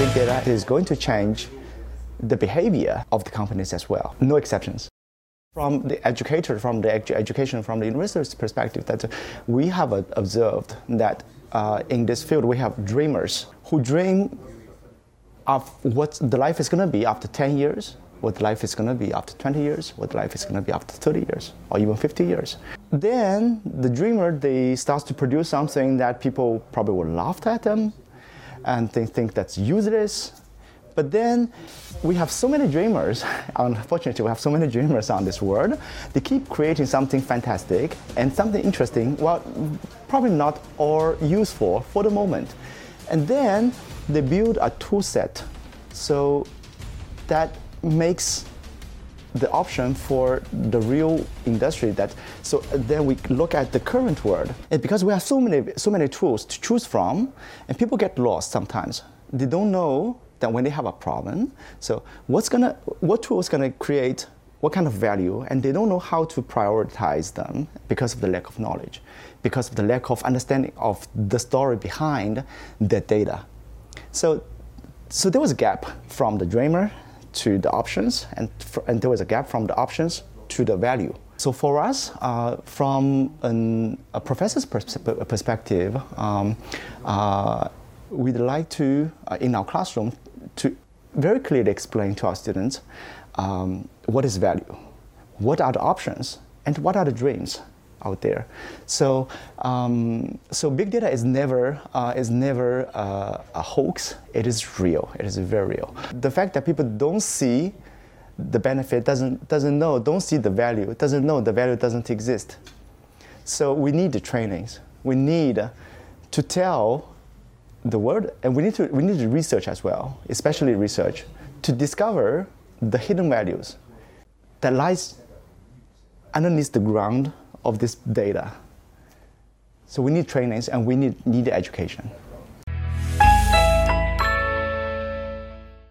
big data is going to change the behavior of the companies as well. No exceptions. From the educator, from the edu- education, from the university's perspective, that we have uh, observed that uh, in this field we have dreamers who dream of what the life is going to be after 10 years, what life is going to be after 20 years, what life is going to be after 30 years, or even 50 years. Then the dreamer they starts to produce something that people probably will laugh at them, and they think that's useless. But then we have so many dreamers. Unfortunately, we have so many dreamers on this world. They keep creating something fantastic and something interesting. Well, probably not all useful for the moment. And then they build a tool set so that makes the option for the real industry that so then we look at the current world. And because we have so many so many tools to choose from and people get lost sometimes. They don't know that when they have a problem so what's gonna what tool is gonna create what kind of value? And they don't know how to prioritize them because of the lack of knowledge because of the lack of understanding of the story behind the data. So so there was a gap from the dreamer to the options, and, and there was a gap from the options to the value. So for us, uh, from an, a professor's pers- perspective, um, uh, we'd like to, uh, in our classroom, to very clearly explain to our students um, what is value, what are the options, and what are the dreams out there. So, um, so big data is never uh, is never uh, a hoax. It is real. It is very real. The fact that people don't see the benefit doesn't doesn't know don't see the value doesn't know the value doesn't exist. So we need the trainings. We need to tell the world, and we need to we need to research as well, especially research, to discover the hidden values that lies underneath the ground of this data. So we need trainings and we need, need education.